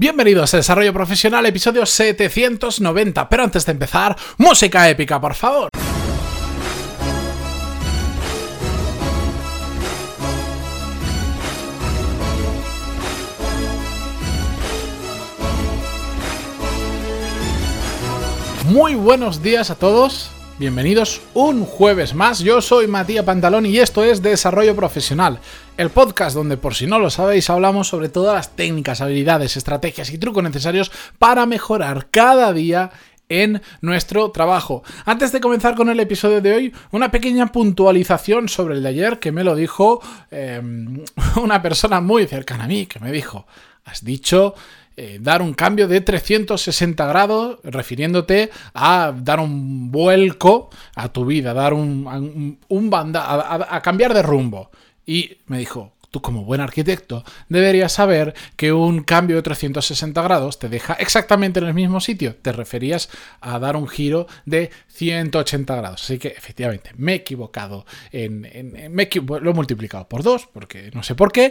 Bienvenidos a Desarrollo Profesional, episodio 790. Pero antes de empezar, música épica, por favor. Muy buenos días a todos. Bienvenidos un jueves más. Yo soy Matías Pantalón y esto es Desarrollo Profesional, el podcast donde por si no lo sabéis hablamos sobre todas las técnicas, habilidades, estrategias y trucos necesarios para mejorar cada día en nuestro trabajo. Antes de comenzar con el episodio de hoy, una pequeña puntualización sobre el de ayer que me lo dijo eh, una persona muy cercana a mí, que me dijo, has dicho eh, dar un cambio de 360 grados, refiriéndote a dar un vuelco a tu vida, dar un, un, banda, a, cambiar de rumbo. Y me dijo, tú como buen arquitecto deberías saber que un cambio de 360 grados te deja exactamente en el mismo sitio. Te referías a dar un giro de 180 grados. Así que efectivamente me he equivocado. En, lo he multiplicado por dos, porque no sé por qué,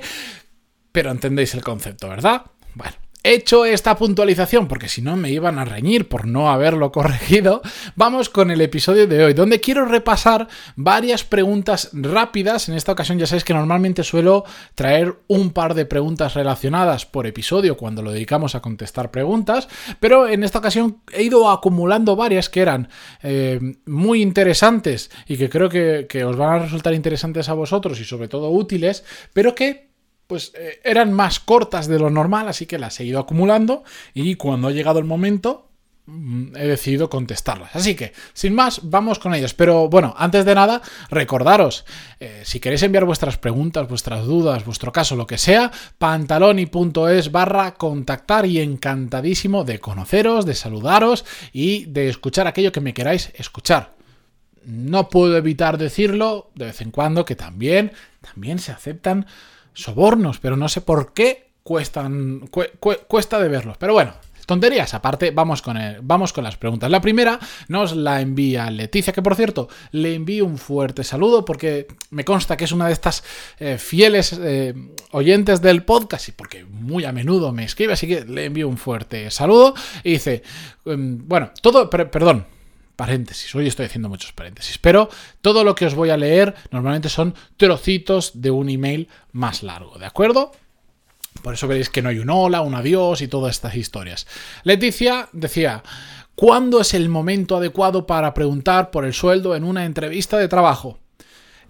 pero entendéis el concepto, ¿verdad? Bueno, Hecho esta puntualización, porque si no me iban a reñir por no haberlo corregido, vamos con el episodio de hoy, donde quiero repasar varias preguntas rápidas. En esta ocasión ya sabéis que normalmente suelo traer un par de preguntas relacionadas por episodio cuando lo dedicamos a contestar preguntas, pero en esta ocasión he ido acumulando varias que eran eh, muy interesantes y que creo que, que os van a resultar interesantes a vosotros y sobre todo útiles, pero que pues eh, eran más cortas de lo normal, así que las he ido acumulando y cuando ha llegado el momento mm, he decidido contestarlas. Así que, sin más, vamos con ellas. Pero bueno, antes de nada, recordaros, eh, si queréis enviar vuestras preguntas, vuestras dudas, vuestro caso, lo que sea, pantaloni.es barra contactar y encantadísimo de conoceros, de saludaros y de escuchar aquello que me queráis escuchar. No puedo evitar decirlo de vez en cuando que también, también se aceptan sobornos, pero no sé por qué cuestan, cuesta de verlos. Pero bueno, tonterías aparte, vamos con, el, vamos con las preguntas. La primera nos la envía Leticia, que por cierto, le envío un fuerte saludo porque me consta que es una de estas eh, fieles eh, oyentes del podcast y porque muy a menudo me escribe, así que le envío un fuerte saludo y dice, em, bueno, todo, perdón, paréntesis, hoy estoy haciendo muchos paréntesis, pero todo lo que os voy a leer normalmente son trocitos de un email más largo, ¿de acuerdo? Por eso veréis que no hay un hola, un adiós y todas estas historias. Leticia decía, ¿cuándo es el momento adecuado para preguntar por el sueldo en una entrevista de trabajo?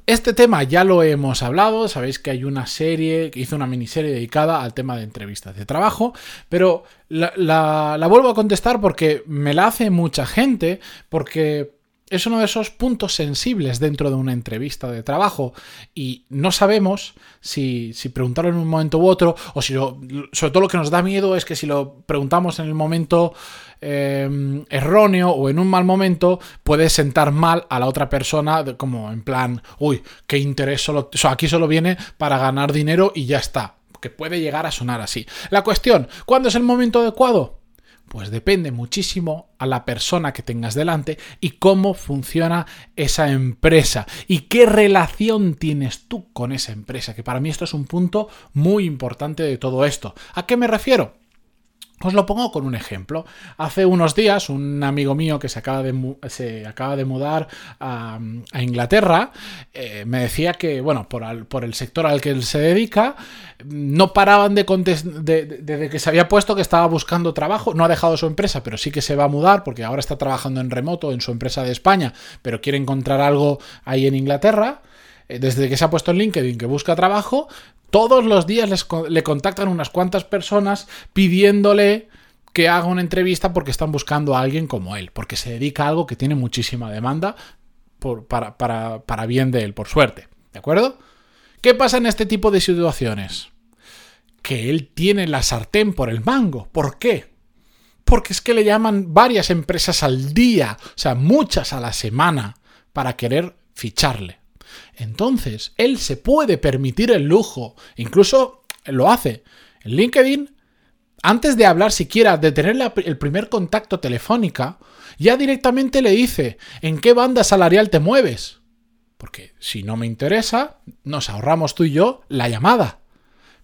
Este tema ya lo hemos hablado, sabéis que hay una serie, que hizo una miniserie dedicada al tema de entrevistas de trabajo, pero la, la, vuelvo a contestar porque me la hace mucha gente, porque es uno de esos puntos sensibles dentro de una entrevista de trabajo y no sabemos si, si preguntarlo en un momento u otro o si lo, sobre todo lo que nos da miedo es que si lo preguntamos en el momento Em, erróneo o en un mal momento puede sentar mal a la otra persona como en plan, uy, qué interés solo, aquí solo viene para ganar dinero y ya está, que puede llegar a sonar así. La cuestión, ¿cuándo es el momento adecuado? Pues depende muchísimo a la persona que tengas delante y cómo funciona esa empresa y qué relación tienes tú con esa empresa, que para mí esto es un punto muy importante de todo esto. ¿A qué me refiero? Os lo pongo con un ejemplo. Hace unos días un amigo mío que se acaba de, se acaba de mudar a, Inglaterra eh, me decía que, bueno, por, por, el sector al que él se dedica, no paraban de contestar, desde que se había puesto que estaba buscando trabajo, no ha dejado su empresa, pero sí que se va a mudar porque ahora está trabajando en remoto en su empresa de España, pero quiere encontrar algo ahí en Inglaterra desde que se ha puesto en LinkedIn que busca trabajo, todos los días le contactan unas cuantas personas pidiéndole que haga una entrevista porque están buscando a alguien como él, porque se dedica a algo que tiene muchísima demanda para, para bien de él, por suerte. ¿De acuerdo? ¿Qué pasa en este tipo de situaciones? Que él tiene la sartén por el mango. ¿Por qué? Porque es que le llaman varias empresas al día, o sea, muchas a la semana, para querer ficharle. Entonces, él se puede permitir el lujo, incluso lo hace. En LinkedIn, antes de hablar siquiera, de tener el primer contacto telefónica, ya directamente le dice en qué banda salarial te mueves. Porque si no me interesa, nos ahorramos tú y yo la llamada.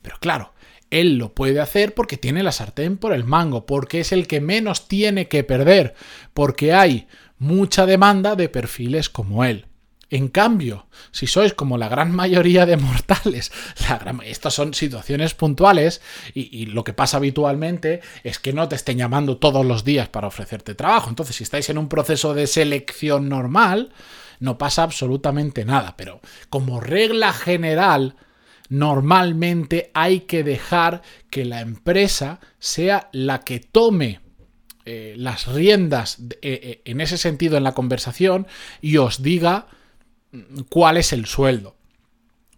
Pero claro, Él lo puede hacer porque tiene la sartén por el mango, porque es el que menos tiene que perder, porque hay mucha demanda de perfiles como él. En cambio, si sois como la gran mayoría de mortales, estas son situaciones puntuales y, lo que pasa habitualmente es que no te estén llamando todos los días para ofrecerte trabajo. Entonces, si estáis en un proceso de selección normal, no pasa absolutamente nada. Pero como regla general, normalmente hay que dejar que la empresa sea la que tome eh, las riendas eh, eh, en ese sentido en la conversación y os diga cuál es el sueldo.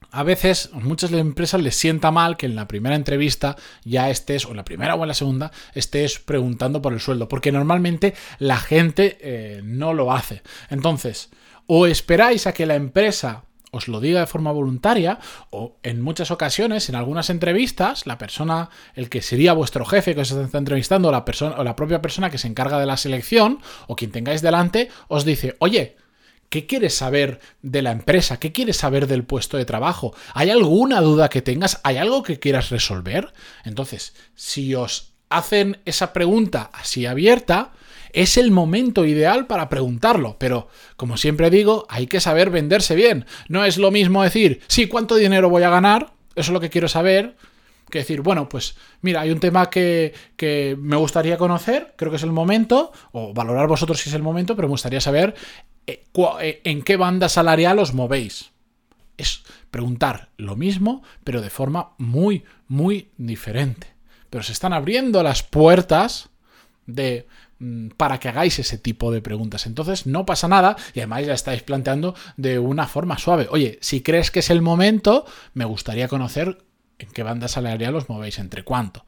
A veces, muchas empresas les sienta mal que en la primera entrevista ya estés, o en la primera o en la segunda, estés preguntando por el sueldo, porque normalmente la gente no lo hace. Entonces, o esperáis a que la empresa os lo diga de forma voluntaria o en muchas ocasiones, en algunas entrevistas, la persona, el que sería vuestro jefe que os está entrevistando, o la, persona, o la propia persona que se encarga de la selección o quien tengáis delante, os dice, oye, ¿Qué quieres saber de la empresa? ¿Qué quieres saber del puesto de trabajo? ¿Hay alguna duda que tengas? ¿Hay algo que quieras resolver? Entonces, si os hacen esa pregunta así abierta, es el momento ideal para preguntarlo, pero como siempre digo, hay que saber venderse bien. No es lo mismo decir, sí, ¿cuánto dinero voy a ganar? Eso es lo que quiero saber. Que decir, bueno, pues mira, hay un tema que, me gustaría conocer, creo que es el momento, o valorar vosotros si es el momento, pero me gustaría saber en qué banda salarial os movéis. Es preguntar lo mismo, pero de forma muy, muy diferente. Pero se están abriendo las puertas de Mm, para que hagáis ese tipo de preguntas. Entonces no pasa nada y además ya estáis planteando de una forma suave. Oye, si crees que es el momento, me gustaría conocer en qué banda salarial os movéis, entre cuánto.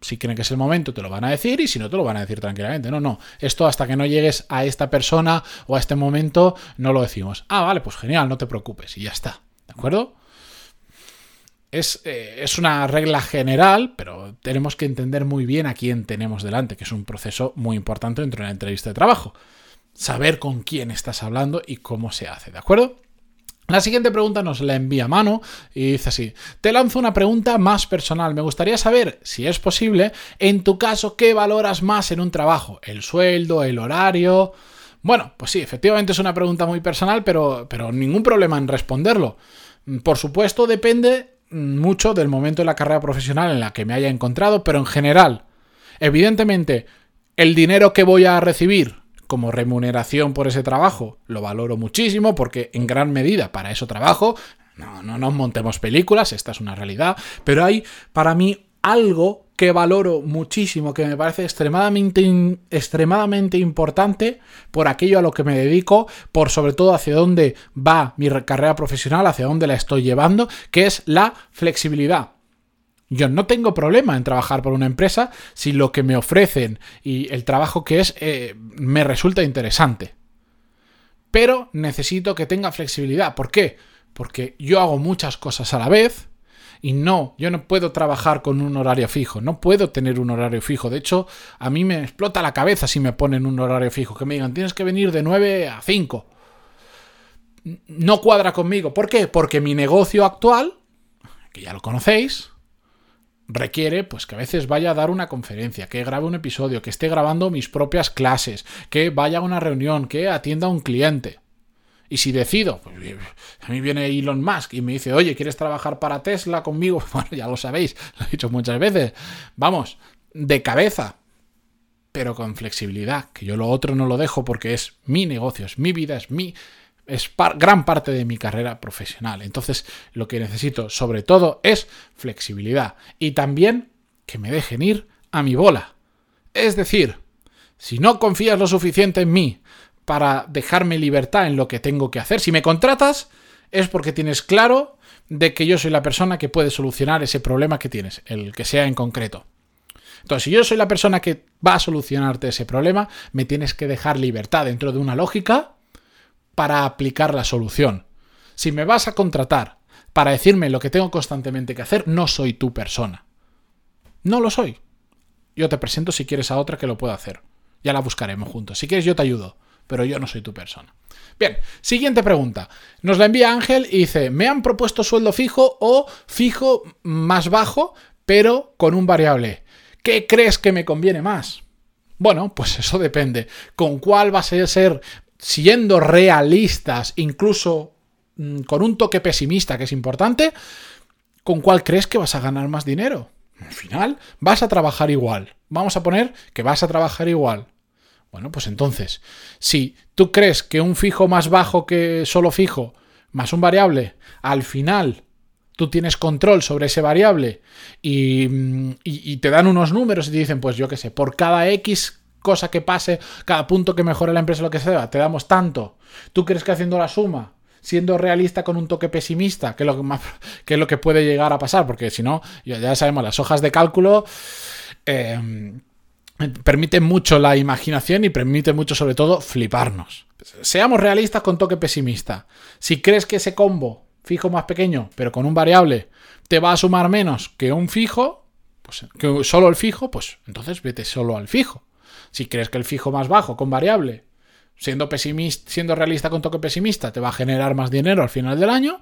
Si creen que es el momento, te lo van a decir y si no, te lo van a decir tranquilamente. No, no. Esto hasta que no llegues a esta persona o a este momento, no lo decimos. Ah, vale, pues genial, no te preocupes y ya está. ¿De acuerdo? Eh, es, una regla general, pero tenemos que entender muy bien a quién tenemos delante, que es un proceso muy importante dentro de la entrevista de trabajo. Saber con quién estás hablando y cómo se hace, ¿de acuerdo? La siguiente pregunta nos la envía Mano y dice así, te lanzo una pregunta más personal. Me gustaría saber, si es posible, en tu caso, ¿qué valoras más en un trabajo? ¿El sueldo? ¿El horario? Bueno, pues sí, efectivamente es una pregunta muy personal, pero, pero ningún problema en responderlo. Por supuesto, depende mucho del momento de la carrera profesional en la que me haya encontrado, pero en general, evidentemente, el dinero que voy a recibir como remuneración por ese trabajo lo valoro muchísimo porque en gran medida para eso trabajo. No, no nos montemos películas, esta es una realidad, pero hay para mí algo que valoro muchísimo, que me parece extremadamente, extremadamente importante por aquello a lo que me dedico, por sobre todo hacia dónde va mi carrera profesional, hacia dónde la estoy llevando, que es la flexibilidad. Yo no tengo problema en trabajar por una empresa si lo que me ofrecen y el trabajo que es eh, me resulta interesante. Pero necesito que tenga flexibilidad. ¿Por qué? Porque yo hago muchas cosas a la vez, y no, yo no puedo trabajar con un horario fijo, no puedo tener un horario fijo. De hecho, a mí me explota la cabeza si me ponen un horario fijo, que me digan, tienes que venir de 9 a 5. No cuadra conmigo. ¿Por qué? Porque mi negocio actual, que ya lo conocéis, requiere pues que a veces vaya a dar una conferencia, que grabe un episodio, que esté grabando mis propias clases, que vaya a una reunión, que atienda a un cliente. Y si decido, pues a mí viene Elon Musk y me dice, oye, ¿quieres trabajar para Tesla conmigo? Bueno, ya lo sabéis, lo he dicho muchas veces. Vamos, de cabeza, pero con flexibilidad, que yo lo otro no lo dejo porque es mi negocio, es mi vida, es mi es gran parte de mi carrera profesional. Entonces, lo que necesito sobre todo es flexibilidad y también que me dejen ir a mi bola. Es decir, si no confías lo suficiente en mí para dejarme libertad en lo que tengo que hacer. Si me contratas es porque tienes claro de que yo soy la persona que puede solucionar ese problema que tienes, el que sea en concreto. Entonces, si yo soy la persona que va a solucionarte ese problema, me tienes que dejar libertad dentro de una lógica para aplicar la solución. Si me vas a contratar para decirme lo que tengo constantemente que hacer, no soy tu persona. No lo soy. Yo te presento si quieres a otra que lo pueda hacer. Ya la buscaremos juntos. Si quieres, yo te ayudo pero yo no soy tu persona. Bien, siguiente pregunta. Nos la envía Ángel y dice, me han propuesto sueldo fijo o fijo más bajo, pero con un variable. ¿Qué crees que me conviene más? Bueno, pues eso depende. ¿Con cuál vas a ser siendo realistas, incluso mm, con un toque pesimista que es importante? ¿Con cuál crees que vas a ganar más dinero? Al final, vas a trabajar igual. Vamos a poner que vas a trabajar igual. Bueno, pues entonces, si tú crees que un fijo más bajo que solo fijo, más un variable, al final tú tienes control sobre ese variable y, y, te dan unos números y te dicen, pues yo qué sé, por cada X cosa que pase, cada punto que mejore la empresa, lo que sea, te damos tanto. ¿Tú crees que haciendo la suma, siendo realista con un toque pesimista, que es lo que, más, es lo que puede llegar a pasar? Porque si no, ya sabemos, las hojas de cálculo... Eh, permiten mucho la imaginación y permite mucho sobre todo fliparnos. Seamos realistas con toque pesimista. Si crees que ese combo fijo más pequeño, pero con un variable, te va a sumar menos que un fijo, pues que solo el fijo, pues entonces vete solo al fijo. Si crees que el fijo más bajo con variable, siendo pesimista, siendo realista con toque pesimista, te va a generar más dinero al final del año,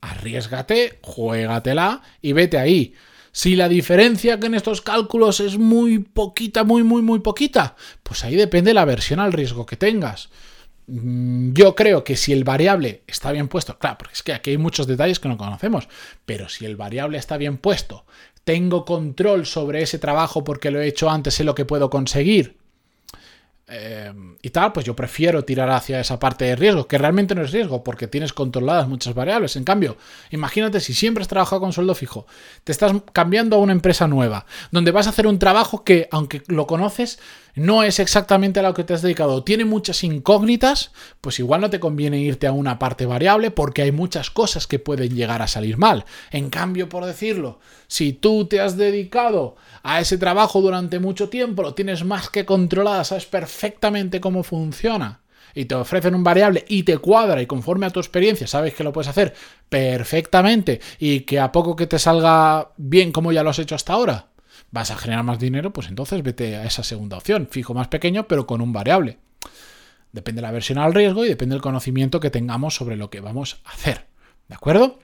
arriesgate, juégatela y vete ahí. Si la diferencia que en estos cálculos es muy poquita, muy, muy, muy poquita, pues ahí depende la versión al riesgo que tengas. Mm, yo creo que si el variable está bien puesto, claro, porque es que aquí hay muchos detalles que no conocemos, pero si el variable está bien puesto, tengo control sobre ese trabajo porque lo he hecho antes, sé lo que puedo conseguir, eh, y tal, pues yo prefiero tirar hacia esa parte de riesgo, que realmente no es riesgo, porque tienes controladas muchas variables. En cambio, imagínate si siempre has trabajado con sueldo fijo, te estás cambiando a una empresa nueva, donde vas a hacer un trabajo que, aunque lo conoces, no es exactamente a lo que te has dedicado, tiene muchas incógnitas, pues igual no te conviene irte a una parte variable porque hay muchas cosas que pueden llegar a salir mal. En cambio, por decirlo, si tú te has dedicado a ese trabajo durante mucho tiempo, lo tienes más que controlado, sabes perfectamente cómo funciona y te ofrecen un variable y te cuadra y conforme a tu experiencia sabes que lo puedes hacer perfectamente y que a poco que te salga bien como ya lo has hecho hasta ahora, vas a generar más dinero, pues entonces vete a esa segunda opción, fijo más pequeño pero con un variable. Depende de la versión al riesgo y depende del conocimiento que tengamos sobre lo que vamos a hacer. ¿De acuerdo?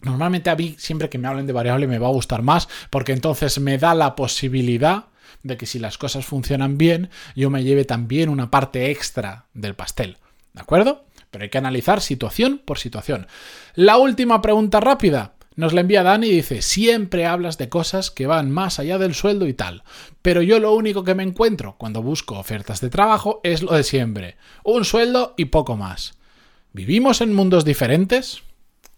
Normalmente a mí siempre que me hablen de variable me va a gustar más porque entonces me da la posibilidad de que si las cosas funcionan bien yo me lleve también una parte extra del pastel. ¿De acuerdo? Pero hay que analizar situación por situación. La última pregunta rápida. Nos la envía Dani y dice, siempre hablas de cosas que van más allá del sueldo y tal, pero yo lo único que me encuentro cuando busco ofertas de trabajo es lo de siempre, un sueldo y poco más. ¿Vivimos en mundos diferentes?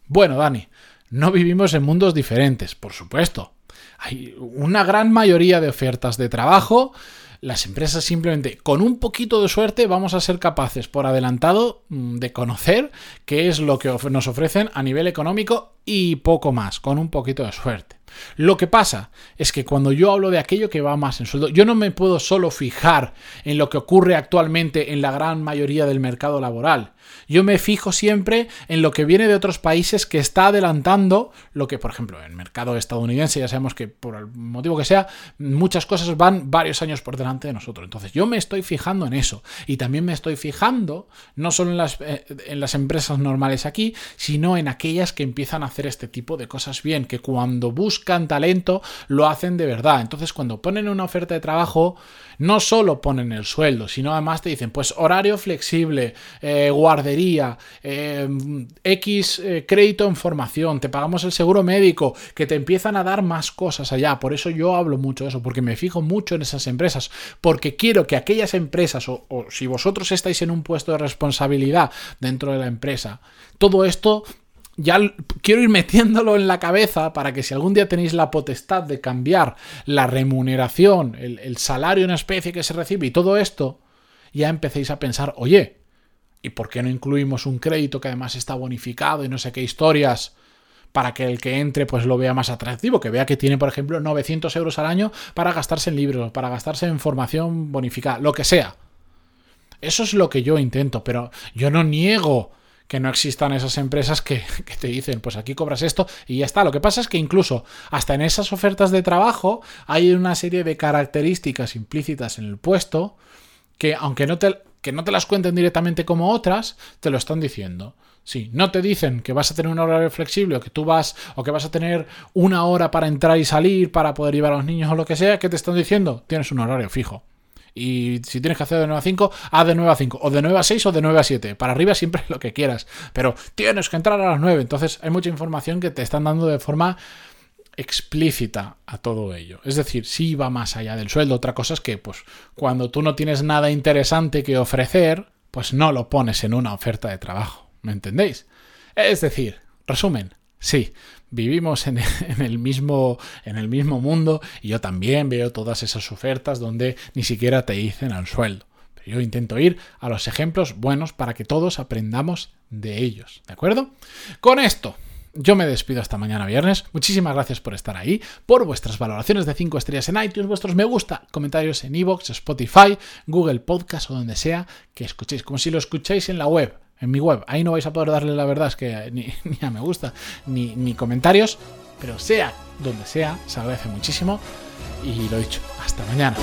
Bueno, Dani, no vivimos en mundos diferentes, por supuesto. Hay una gran mayoría de ofertas de trabajo las empresas simplemente con un poquito de suerte vamos a ser capaces por adelantado mm, de conocer qué es lo que nos ofrecen a nivel económico y poco más, con un poquito de suerte. Lo que pasa es que cuando yo hablo de aquello que va más en sueldo, yo no me puedo solo fijar en lo que ocurre actualmente en la gran mayoría del mercado laboral. Yo me fijo siempre en lo que viene de otros países que está adelantando lo que, por ejemplo, en el mercado estadounidense, ya sabemos que por el motivo que sea, muchas cosas van varios años por delante de nosotros. Entonces yo me estoy fijando en eso. Y también me estoy fijando no solo en las, eh, en las empresas normales aquí, sino en aquellas que empiezan a hacer este tipo de cosas bien, que cuando buscan talento lo hacen de verdad. Entonces cuando ponen una oferta de trabajo, no solo ponen el sueldo, sino además te dicen, pues horario flexible, eh, guardería, eh, X eh, crédito en formación, te pagamos el seguro médico, que te empiezan a dar más cosas allá. Por eso yo hablo mucho de eso, porque me fijo mucho en esas empresas, porque quiero que aquellas empresas, o si vosotros estáis en un puesto de responsabilidad dentro de la empresa, todo esto ya quiero ir metiéndolo en la cabeza para que si algún día tenéis la potestad de cambiar la remuneración, el, salario en especie que se recibe y todo esto, ya empecéis a pensar, oye, ¿y por qué no incluimos un crédito que además está bonificado y no sé qué historias? para que el que entre pues lo vea más atractivo, que vea que tiene, por ejemplo, 900 euros al año para gastarse en libros, para gastarse en formación bonificada, lo que sea. Eso es lo que yo intento, pero yo no niego que no existan esas empresas que, te dicen, pues aquí cobras esto y ya está. Lo que pasa es que incluso hasta en esas ofertas de trabajo hay una serie de características implícitas en el puesto que aunque no te, que no te las cuenten directamente como otras, te lo están diciendo. Si no te dicen que vas a tener un horario flexible o que tú vas o que vas a tener una hora para entrar y salir para poder llevar a los niños o lo que sea, ¿qué te están diciendo? Tienes un horario fijo. Y si tienes que hacer de 9 a 5, haz de 9 a 5, o de 9 a 6 o de 9 a 7. Para arriba siempre lo que quieras. Pero tienes que entrar a las 9. Entonces hay mucha información que te están dando de forma explícita a todo ello. Es decir, si va más allá del sueldo. Otra cosa es que, pues, cuando tú no tienes nada interesante que ofrecer, pues no lo pones en una oferta de trabajo. ¿Me entendéis? Es decir, resumen, sí, vivimos en, el mismo, en el mismo mundo y yo también veo todas esas ofertas donde ni siquiera te dicen al sueldo. Pero yo intento ir a los ejemplos buenos para que todos aprendamos de ellos. ¿De acuerdo? Con esto, yo me despido hasta mañana viernes. Muchísimas gracias por estar ahí, por vuestras valoraciones de 5 estrellas en iTunes, vuestros me gusta, comentarios en iVoox, Spotify, Google Podcast o donde sea que escuchéis, como si lo escucháis en la web en mi web. Ahí no vais a poder darle la verdad, es que ni, a me gusta, ni, ni comentarios, pero sea donde sea, se agradece muchísimo. Y lo dicho, hasta mañana.